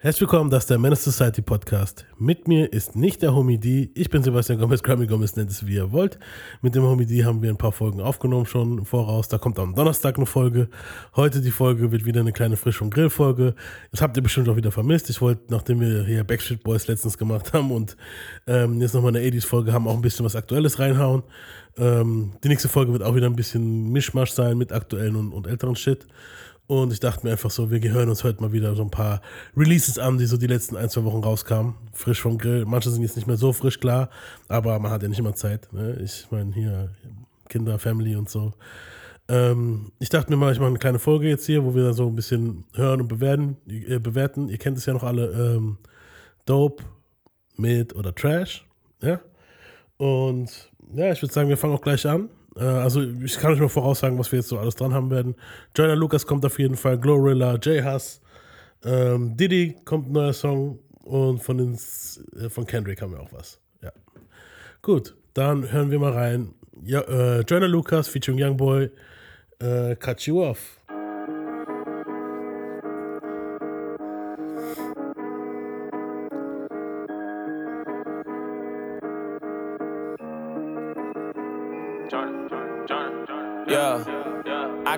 Herzlich willkommen, das ist der Menace Society Podcast. Mit mir ist nicht der Homie D. Ich bin Sebastian Gomez, Grammy Gomez nennt es wie ihr wollt. Mit dem Homie D haben wir ein paar Folgen aufgenommen schon im Voraus. Da kommt am Donnerstag eine Folge. Heute die Folge wird wieder eine kleine Frisch- und Grill-Folge. Das habt ihr bestimmt auch wieder vermisst. Ich wollte, nachdem wir hier Backstreet Boys letztens gemacht haben und ähm, jetzt nochmal eine 80s-Folge haben, auch ein bisschen was Aktuelles reinhauen. Ähm, die nächste Folge wird auch wieder ein bisschen Mischmasch sein mit aktuellen und, und älteren Shit. Und ich dachte mir einfach so, wir gehören uns heute mal wieder so ein paar Releases an, die so die letzten ein, zwei Wochen rauskamen. Frisch vom Grill. Manche sind jetzt nicht mehr so frisch, klar, aber man hat ja nicht immer Zeit. Ne? Ich meine, hier Kinder, Family und so. Ähm, ich dachte mir mal, ich mache eine kleine Folge jetzt hier, wo wir dann so ein bisschen hören und bewerten. Äh, bewerten. Ihr kennt es ja noch alle. Ähm, Dope, Mid oder Trash. Ja. Und ja, ich würde sagen, wir fangen auch gleich an. Äh, also ich kann euch mal voraussagen, was wir jetzt so alles dran haben werden. Joyner Lucas kommt auf jeden Fall, Glorilla, J Huss, ähm, Diddy kommt ein neuer Song und von, den, äh, von Kendrick haben wir auch was. Ja. Gut, dann hören wir mal rein. Ja, äh, Joyner Lucas featuring Youngboy, äh, Cut You Off.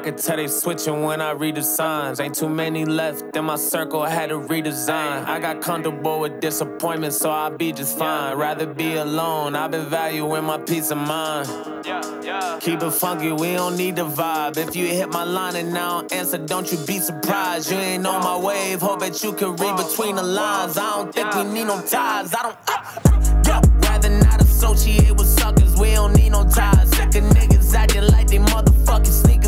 I could tell they switching when I read the signs. Ain't too many left in my circle, I had to redesign. I got comfortable with disappointment, so I'll be just fine. Rather be alone, I've been valuing my peace of mind. Keep it funky, we don't need the vibe. If you hit my line and now answer, don't you be surprised. You ain't on my wave, hope that you can read between the lines. I don't think we need no ties. I don't. Uh, rather not associate with suckers, we don't need no ties. Sick of niggas acting like they motherfucking sneaker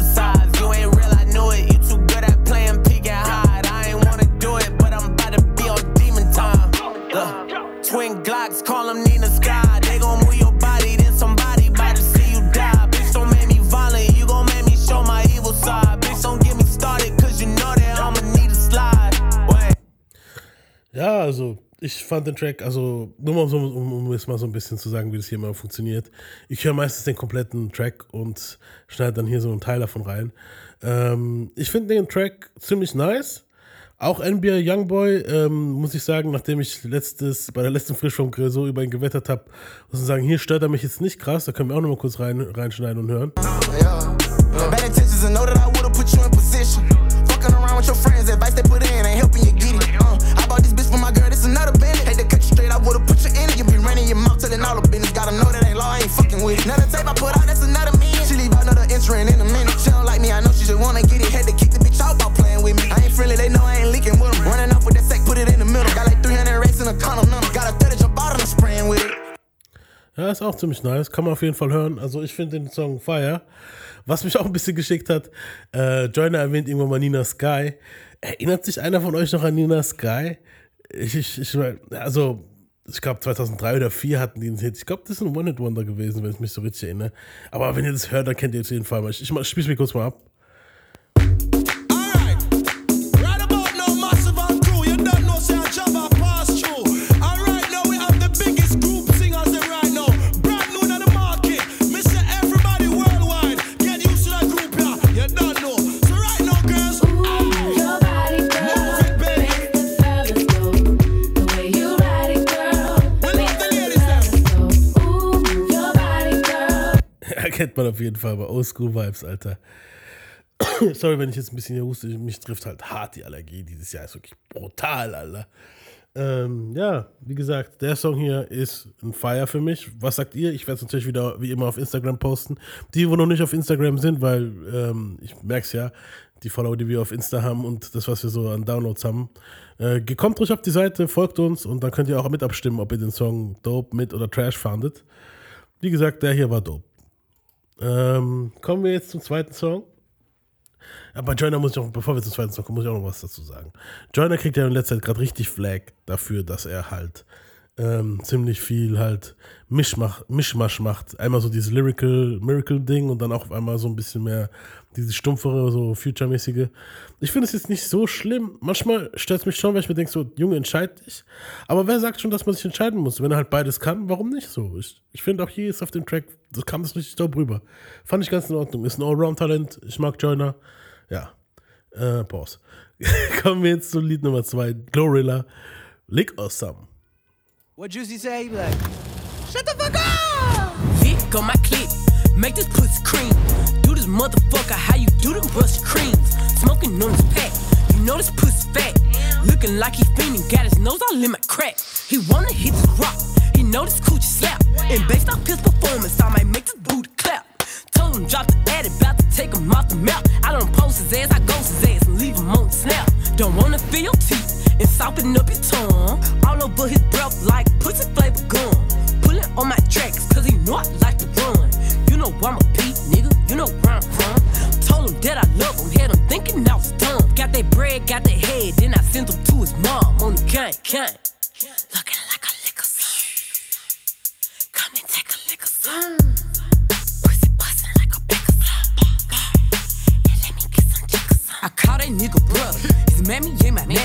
Ja, also ich fand den Track, also nur mal so, um, um jetzt mal so ein bisschen zu sagen, wie das hier mal funktioniert. Ich höre meistens den kompletten Track und schneide dann hier so einen Teil davon rein. Ähm, ich finde den Track ziemlich nice. Auch NBA Youngboy, ähm, muss ich sagen, nachdem ich letztes, bei der letzten Frisch vom so über ihn gewettert habe, muss ich sagen, hier stört er mich jetzt nicht krass. Da können wir auch noch mal kurz rein, reinschneiden und hören. Yeah. Bad with it. Another tape I put out, that's another man. She leave another entering in a minute. She don't like me, I know she just wanna get it. Had to kick the bitch out about playing with me. I ain't friendly, they know I ain't leaking with them. Running off with that sack, put it in the middle. Got like 300 racks in a none. Got a 30 jump out and I'm spraying with it. Ja, ist auch ziemlich nice. Kann man auf jeden Fall hören. Also ich finde den Song Fire. Was mich auch ein bisschen geschickt hat, äh, Joyner erwähnt irgendwann mal Nina Sky. Erinnert sich einer von euch noch an Nina Sky? Ich, ich, ich also ich glaube 2003 oder 2004 hatten die einen Hit. Ich glaube, das ist ein One-Hit-Wonder gewesen, wenn ich mich so richtig erinnere. Aber wenn ihr das hört, dann kennt ihr es jeden Fall mal. Ich, ich spiele mir kurz mal ab. Man auf jeden Fall bei Oldschool-Vibes, Alter. Sorry, wenn ich jetzt ein bisschen hier huste. Mich trifft halt hart die Allergie. Dieses Jahr ist wirklich brutal, Alter. Ähm, ja, wie gesagt, der Song hier ist ein Fire für mich. Was sagt ihr? Ich werde es natürlich wieder wie immer auf Instagram posten. Die, wo noch nicht auf Instagram sind, weil ähm, ich merke es ja, die Follower, die wir auf Insta haben und das, was wir so an Downloads haben. Äh, kommt ruhig auf die Seite, folgt uns und dann könnt ihr auch mit abstimmen, ob ihr den Song dope, mit oder trash fandet. Wie gesagt, der hier war dope. Ähm, kommen wir jetzt zum zweiten Song. Aber Joyner muss ich auch, bevor wir zum zweiten Song kommen, muss ich auch noch was dazu sagen. Joyner kriegt ja in letzter Zeit gerade richtig Flag dafür, dass er halt ähm, ziemlich viel halt Mischmach, Mischmasch macht. Einmal so dieses Lyrical Miracle-Ding und dann auch auf einmal so ein bisschen mehr dieses stumpfere, so Future-mäßige. Ich finde es jetzt nicht so schlimm. Manchmal stört es mich schon, weil ich mir denke, so, Junge, entscheid dich. Aber wer sagt schon, dass man sich entscheiden muss? Wenn er halt beides kann, warum nicht so? Ich, ich finde auch hier ist auf dem Track, das kam das richtig dope rüber. Fand ich ganz in Ordnung. Ist ein Allround-Talent. Ich mag Joyner. Ja. Äh, Pause. Kommen wir jetzt zu Lied Nummer 2, Glorilla, Lick Awesome. What Juicy say? He be like, shut the fuck up! Dick on my clip, make this pussy cream. Do this motherfucker how you do them rust creams. Smoking on this pack, you know this pussy fat. Looking like he fiending, got his nose all in my crack. He wanna hit this rock, he know this coochie slap. And based off his performance, I might make this booty Told drop the ad, about to take him off the map. I don't post his ass, I ghost his ass and leave him on the snap. Don't wanna feel your teeth and soften up your tongue. All over his breath like pussy flavor gum. Pulling on my tracks, cause he know I like to run. You know I'm a Pete, nigga, you know where I'm from. Told him that I love him, had him thinking I was dumb. Got that bread, got that head, then I sent him to his mom on the gang, gang. Looking like a liquor son. Come and take a liquor son. Mammy.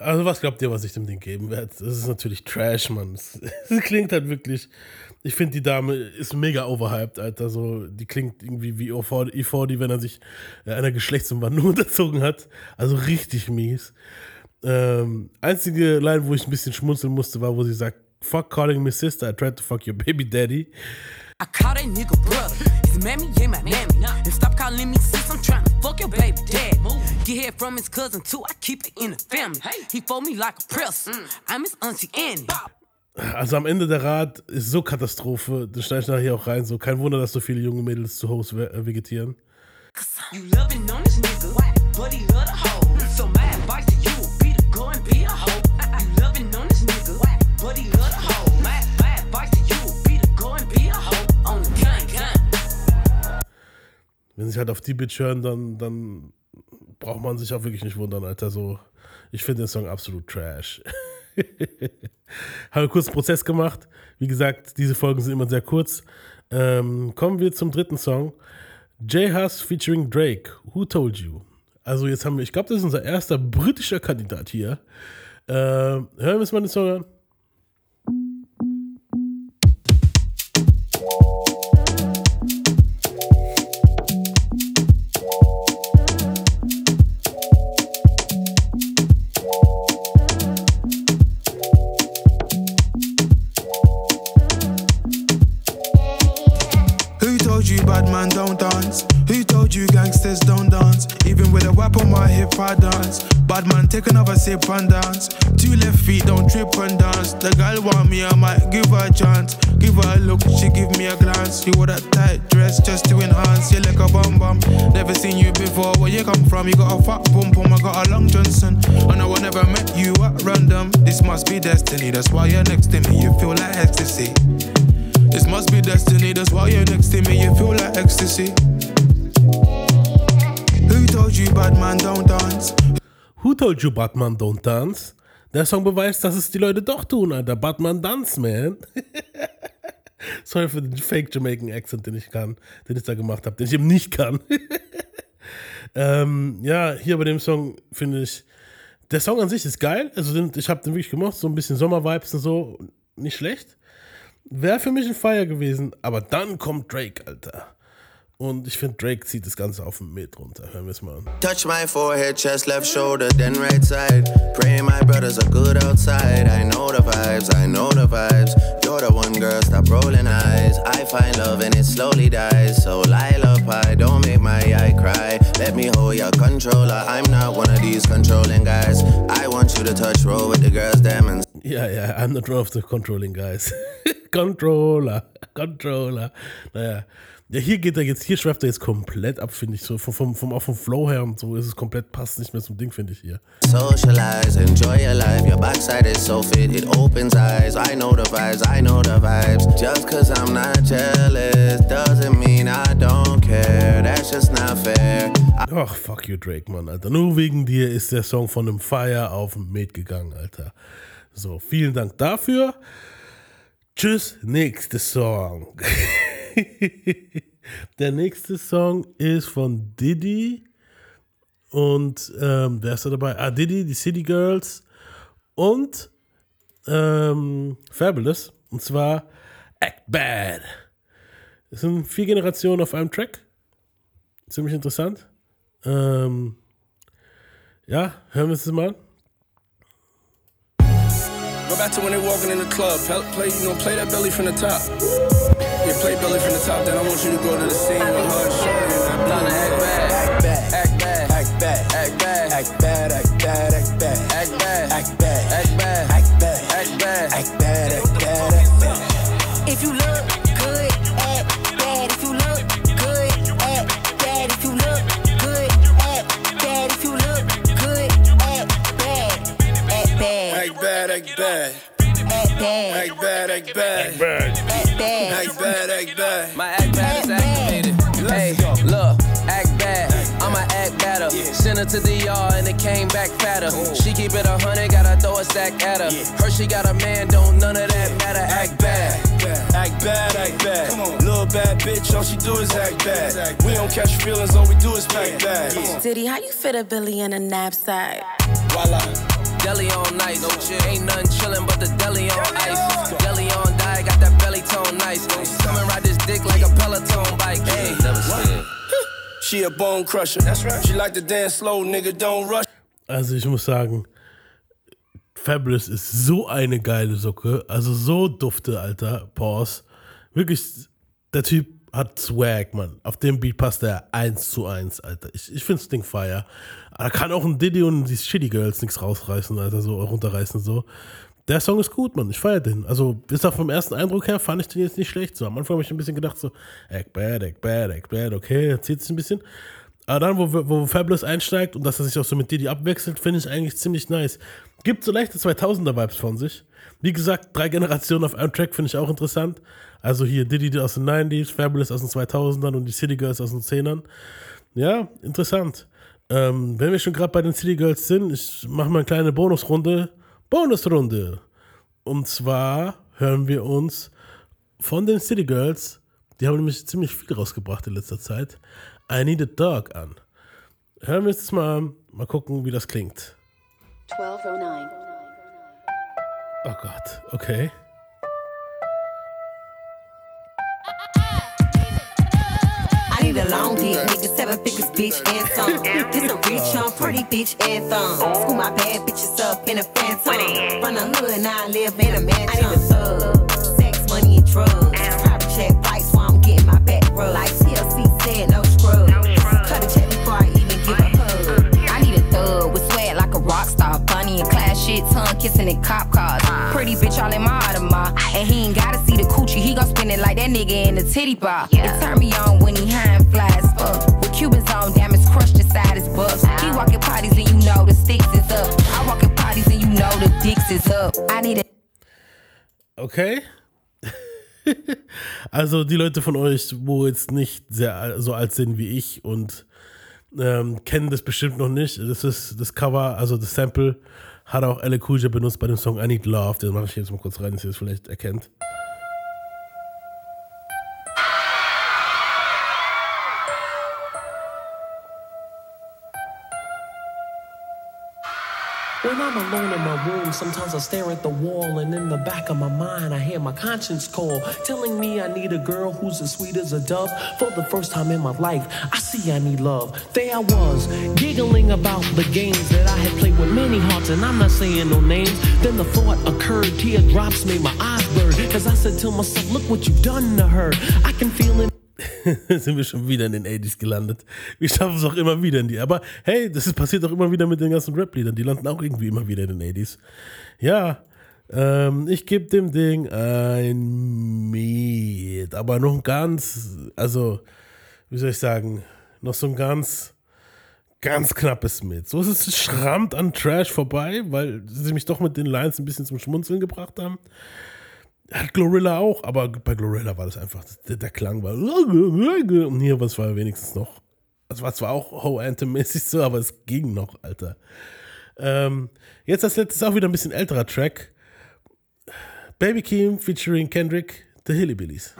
Also was glaubt ihr, was ich dem Ding geben werde? Das ist natürlich Trash, Mann. Es klingt halt wirklich. Ich finde, die Dame ist mega overhyped, Alter. So, die klingt irgendwie wie E40, wenn er sich äh, einer Geschlechtsumwandlung unterzogen hat. Also richtig mies. Ähm, einzige Line, wo ich ein bisschen schmunzeln musste, war, wo sie sagt, Fuck calling me sister, I tried to fuck your baby daddy. I call that nigga brother. His mammy ain't my mammy. And stop calling me sis, I'm trying to fuck your baby dad. Get head from his cousin too, I keep it in the family. He fold me like a press. I'm his auntie Annie. Also am Ende der Rat ist so Katastrophe. Das schneide ich nachher auch rein. So kein Wunder, dass so viele junge Mädels zu Hause ve- äh, vegetieren. You loving on this nigga, but he love the hoe. So my advice to you would be to go and be a hoe. You loving on this nigga, but he love the hoe. Wenn sie halt auf die Bitch hören, dann, dann braucht man sich auch wirklich nicht wundern, Alter. So, ich finde den Song absolut trash. Habe kurz einen Prozess gemacht. Wie gesagt, diese Folgen sind immer sehr kurz. Ähm, kommen wir zum dritten Song. J Hus featuring Drake. Who told you? Also jetzt haben wir, ich glaube, das ist unser erster britischer Kandidat hier. Ähm, hören wir uns mal den Song an. Told you bad man don't dance? Who told you gangsters don't dance? Even with a whip on my hip, I dance. Bad man, take another sip and dance. Two left feet, don't trip and dance. The girl want me, I might give her a chance. Give her a look, she give me a glance. You wore that tight dress just to enhance. You like a bum bum. Never seen you before. Where you come from? You got a fat bum bum. I got a long Johnson. And I will never met you at random. This must be destiny. That's why you're next to me. You feel like ecstasy. This must be destiny, that's why you're next to me, you feel like ecstasy. Who told you bad man don't dance? Who told you Batman don't dance? Der Song beweist, dass es die Leute doch tun, Alter. Batman dance, man. Sorry für den Fake Jamaican Accent, den ich kann, den ich da gemacht habe, den ich eben nicht kann. ähm, ja, hier bei dem Song finde ich, der Song an sich ist geil. Also den, ich habe den wirklich gemacht, so ein bisschen Sommervibes und so, nicht schlecht. Wäre für mich ein Fire gewesen, aber dann kommt Drake, Alter. Und ich finde, Drake zieht das Ganze auf den Met runter. Hören wir es mal an. Touch my forehead, chest, left shoulder, then right side. Pray my brothers are good outside. I know the vibes, I know the vibes. You're the one girl, stop rolling eyes. I find love and it slowly dies. So Lila Pie, don't make my eye cry. Let me hold your controller. I'm not one of these controlling guys. I want you to touch roll with the girls, and Ja, ja, I'm not one of the controlling guys. Controller, Controller. Naja. Ja, hier geht er jetzt, hier schweift er jetzt komplett ab, finde ich. So vom, vom, vom, auch vom Flow her und so ist es komplett, passt nicht mehr zum Ding, finde ich hier. socialize, enjoy your life. Your backside is so fit, it opens eyes. I know the vibes, I know the vibes. Just cause I'm not jealous doesn't mean I don't care. That's just not fair. Ach, fuck you, Drake, Mann, Alter. Nur wegen dir ist der Song von einem Fire auf den Met gegangen, Alter. So, vielen Dank dafür. Tschüss, nächster Song. der nächste Song ist von Diddy. Und ähm, wer ist da dabei? Ah, Diddy, die City Girls und ähm, Fabulous. Und zwar Act Bad. Es sind vier Generationen auf einem Track. Ziemlich interessant. Ähm, ja, hören wir uns das mal an. Go back to when they walking in the club. Play, you know, play that belly from the top. Yeah, play belly from the top. Then I want you to go to the scene with her and Shorty and that Time to act bad. Act bad. Act bad. Act bad. Act bad. Act bad. Act bad. Act bad, act bad. Act bad. Act bad, act bad. My act bad is activated. Hey, look, act bad. I'ma act better. Sent her to the yard and it came back fatter. Oh. She keep it a hundred, gotta throw a stack at her. Her she got a man, don't none of that matter. Act bad. Act bad, act bad. Little bad bitch, all she do is act bad. We don't catch feelings, all we do is pack bags. Diddy, how you fit a Billy in a knapsack? Voila. Deli on nice, no chill. Ain't nothing chillin' but the deli on ice. Deli on diet, got that belly tone nice. Come and ride this dick like a Peloton bike. Hey, never scared. She a bone crusher. That's right. She like to dance slow, nigga, don't rush. Also ich muss sagen, Fabulous ist so eine geile Socke. Also so dufte, Alter. Pause. Wirklich, der Typ hat Swag, Mann. Auf dem Beat passt er 1 zu 1, Alter. Ich, ich find's Ding fire. Aber da kann auch ein Diddy und die Shitty Girls nichts rausreißen, Alter, so runterreißen, so. Der Song ist gut, Mann. Ich feier den. Also, bis auf vom ersten Eindruck her fand ich den jetzt nicht schlecht. So, am Anfang habe ich ein bisschen gedacht, so, act bad, act bad, act bad, okay, zieht sich ein bisschen. Aber dann, wo, wo Fabulous einsteigt und dass er sich auch so mit Diddy abwechselt, finde ich eigentlich ziemlich nice. Gibt so leichte 2000er-Vibes von sich. Wie gesagt, drei Generationen auf einem Track finde ich auch interessant. Also hier Diddy aus den 90s, Fabulous aus den 2000ern und die City Girls aus den 10ern. Ja, interessant. Ähm, wenn wir schon gerade bei den City Girls sind, ich mache mal eine kleine Bonusrunde. Bonusrunde. Und zwar hören wir uns von den City Girls, die haben nämlich ziemlich viel rausgebracht in letzter Zeit, I Need a Dog an. Hören wir uns das mal an, mal gucken, wie das klingt. 1209. Oh Gott, okay. Need a long dick, nigga, seven figures, bitch, and some. This a rich, young, pretty bitch, and thumb. School my bad bitches up in a phantom. From the hood, now I live in a mansion. I need a thug, sex, money, and drugs. Private check flights while I'm getting my back rubbed. Like TLC said, no scrub. Cut a check before I even give a hug. I need a thug with sweat like a rock star. Bunny and class shit, tongue kissing in cop cars. Ah. Pretty bitch all in my Audemars. And he ain't gotta see the coochie, he gon' spend it like that nigga in the titty bar. It turn me on Okay. also die Leute von euch, wo jetzt nicht sehr so alt sind wie ich und ähm, kennen das bestimmt noch nicht. Das ist das Cover, also das Sample hat auch Elle J benutzt bei dem Song I Need Love. Den mache ich jetzt mal kurz rein, dass ihr es vielleicht erkennt. When I'm alone in my room, sometimes I stare at the wall, and in the back of my mind, I hear my conscience call, telling me I need a girl who's as sweet as a dove. For the first time in my life, I see I need love. There I was, giggling about the games that I had played with many hearts, and I'm not saying no names. Then the thought occurred, teardrops made my eyes burn, as I said to myself, Look what you've done to her. I can feel it. sind wir schon wieder in den 80s gelandet. Wir schaffen es auch immer wieder in die. Aber hey, das ist passiert auch immer wieder mit den ganzen Rap-Liedern. Die landen auch irgendwie immer wieder in den 80s. Ja, ähm, ich gebe dem Ding ein Miet. Aber noch ein ganz, also, wie soll ich sagen, noch so ein ganz, ganz knappes Mit. So ist es schrammt an Trash vorbei, weil sie mich doch mit den Lines ein bisschen zum Schmunzeln gebracht haben. Hat Glorilla auch, aber bei Glorilla war das einfach, der, der Klang war. Und hier was war wenigstens noch. Es war zwar auch Ho Anthem-mäßig so, aber es ging noch, Alter. Ähm, jetzt als letztes auch wieder ein bisschen älterer Track. Baby Keem featuring Kendrick, The Hillybillies.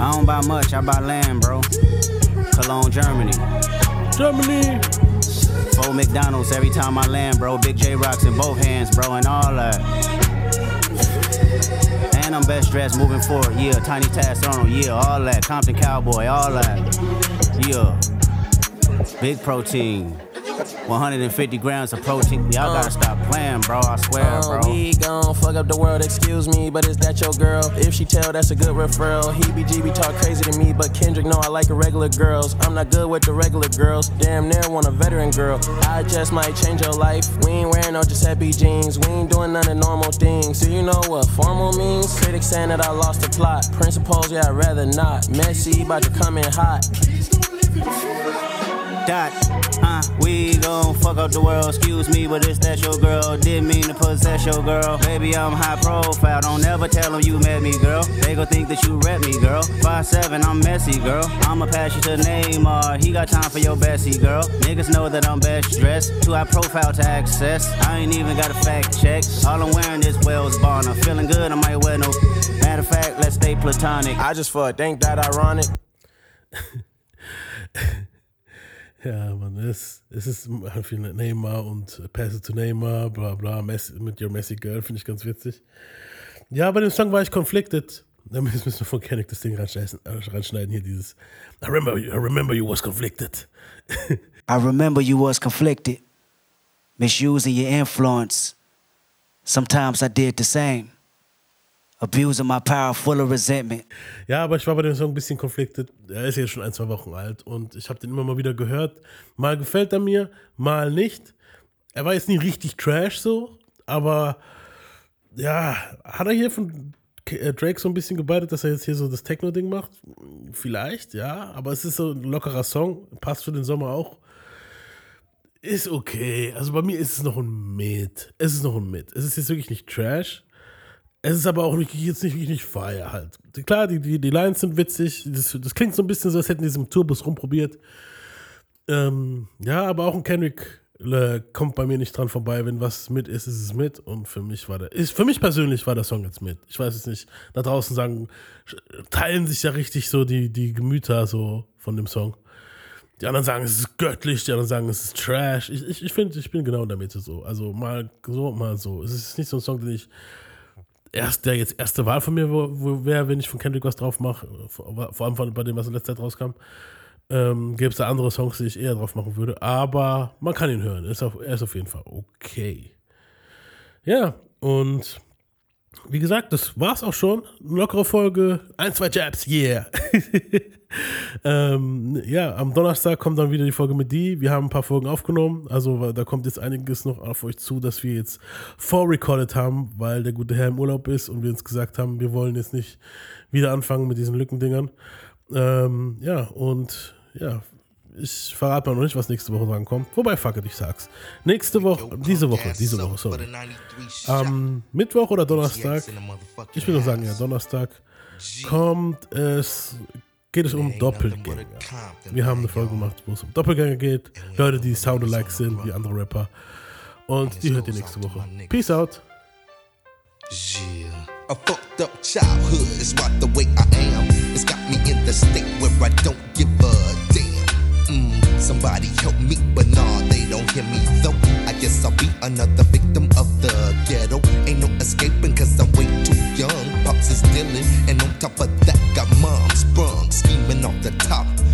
I don't buy much, I buy land, bro. Cologne, Germany. Germany. Four McDonald's every time I land, bro. Big J rocks in both hands, bro, and all that. And I'm best dressed moving forward. Yeah, Tiny Task Arnold. Yeah, all that. Compton Cowboy, all that. Yeah. Big protein. 150 grams of protein. Y'all gotta stop playing, bro. I swear, Uh, bro. we gon' fuck up the world, excuse me, but is that your girl? If she tell, that's a good referral. He BGB talk crazy to me, but Kendrick know I like the regular girls. I'm not good with the regular girls. Damn near want a veteran girl. I just might change your life. We ain't wearing no Giuseppe jeans. We ain't doing none of normal things. Do you know what formal means? Critics saying that I lost the plot. Principles, yeah, I'd rather not. Messy, about to come in hot. Dot. Uh, we gon' fuck up the world. Excuse me, but is that your girl? Didn't mean to possess your girl. Baby, I'm high profile. Don't ever tell them you met me, girl. They gon' think that you rep me, girl. Five seven, I'm messy, girl. I'ma pass you to Neymar. He got time for your Bessie, girl. Niggas know that I'm best dressed. Too high profile to access. I ain't even got a fact check. All I'm wearing is Wells Bonner. Feeling good, I might wear no. Matter of fact, let's stay platonic. I just fuck, ain't that ironic? Ja, man, es, es ist viel Neymar und Pässe zu Neymar, bla bla, Messi, mit Your Messi Girl, finde ich ganz witzig. Ja, bei dem Song war ich conflicted. Da müssen wir von Kendrick das Ding äh, reinschneiden hier dieses I remember, I remember you was conflicted. I remember you was conflicted, misusing your influence. Sometimes I did the same, abusing my power full of resentment. Ja, aber ich war bei dem Song ein bisschen conflicted. Er ist jetzt schon ein, zwei Wochen alt und ich habe den immer mal wieder gehört. Mal gefällt er mir, mal nicht. Er war jetzt nie richtig trash so, aber ja, hat er hier von äh, Drake so ein bisschen gebeitet, dass er jetzt hier so das Techno-Ding macht? Vielleicht, ja, aber es ist so ein lockerer Song, passt für den Sommer auch. Ist okay. Also bei mir ist es noch ein Mit. Es ist noch ein Mit. Es ist jetzt wirklich nicht Trash. Es ist aber auch nicht, jetzt nicht nicht Fire halt. Klar, die, die, die Lines sind witzig. Das, das klingt so ein bisschen so, als hätten die im Tourbus rumprobiert. Ähm, ja, aber auch ein Kendrick äh, kommt bei mir nicht dran vorbei. Wenn was mit ist, ist es mit. Und für mich war der, ist, für mich persönlich war der Song jetzt mit. Ich weiß es nicht. Da draußen sagen, teilen sich ja richtig so die, die Gemüter so von dem Song. Die anderen sagen, es ist göttlich, die anderen sagen, es ist Trash. Ich, ich, ich finde, ich bin genau in der Mitte so. Also mal so, mal so. Es ist nicht so ein Song, den ich erst, der jetzt erste Wahl von mir wäre, wenn ich von Kendrick was drauf mache. Vor, vor allem von, bei dem, was in letzter Zeit rauskam. Ähm, Gäbe es da andere Songs, die ich eher drauf machen würde. Aber man kann ihn hören. Ist auf, er ist auf jeden Fall okay. Ja, und wie gesagt, das war's auch schon. Lockere Folge. Ein, zwei Jabs, yeah. ähm, ja, am Donnerstag kommt dann wieder die Folge mit die. Wir haben ein paar Folgen aufgenommen. Also da kommt jetzt einiges noch auf euch zu, dass wir jetzt vorrecorded haben, weil der gute Herr im Urlaub ist und wir uns gesagt haben, wir wollen jetzt nicht wieder anfangen mit diesen Lückendingern. Ähm, ja, und ja, ich verrate mal noch nicht, was nächste Woche dran kommt. Wobei, fuck it, ich sag's. Nächste Woche, diese Woche, diese Woche, sorry. Am Mittwoch oder Donnerstag, ich will nur sagen, ja, Donnerstag, kommt es, geht es um Doppelgänger. Wir haben eine Folge gemacht, wo es um Doppelgänger geht. Leute, die sound-alike sind wie andere Rapper. Und die hört ihr nächste Woche. Peace out. A fucked up childhood is right the way I am. It's got me in the state where I don't give a damn. Somebody help me, but nah, they don't hear me though. I guess I'll be another victim of the ghetto. Ain't no escaping, cause I'm way too young. Pops is dealing, and on top of that, got mom sprung, scheming off the top.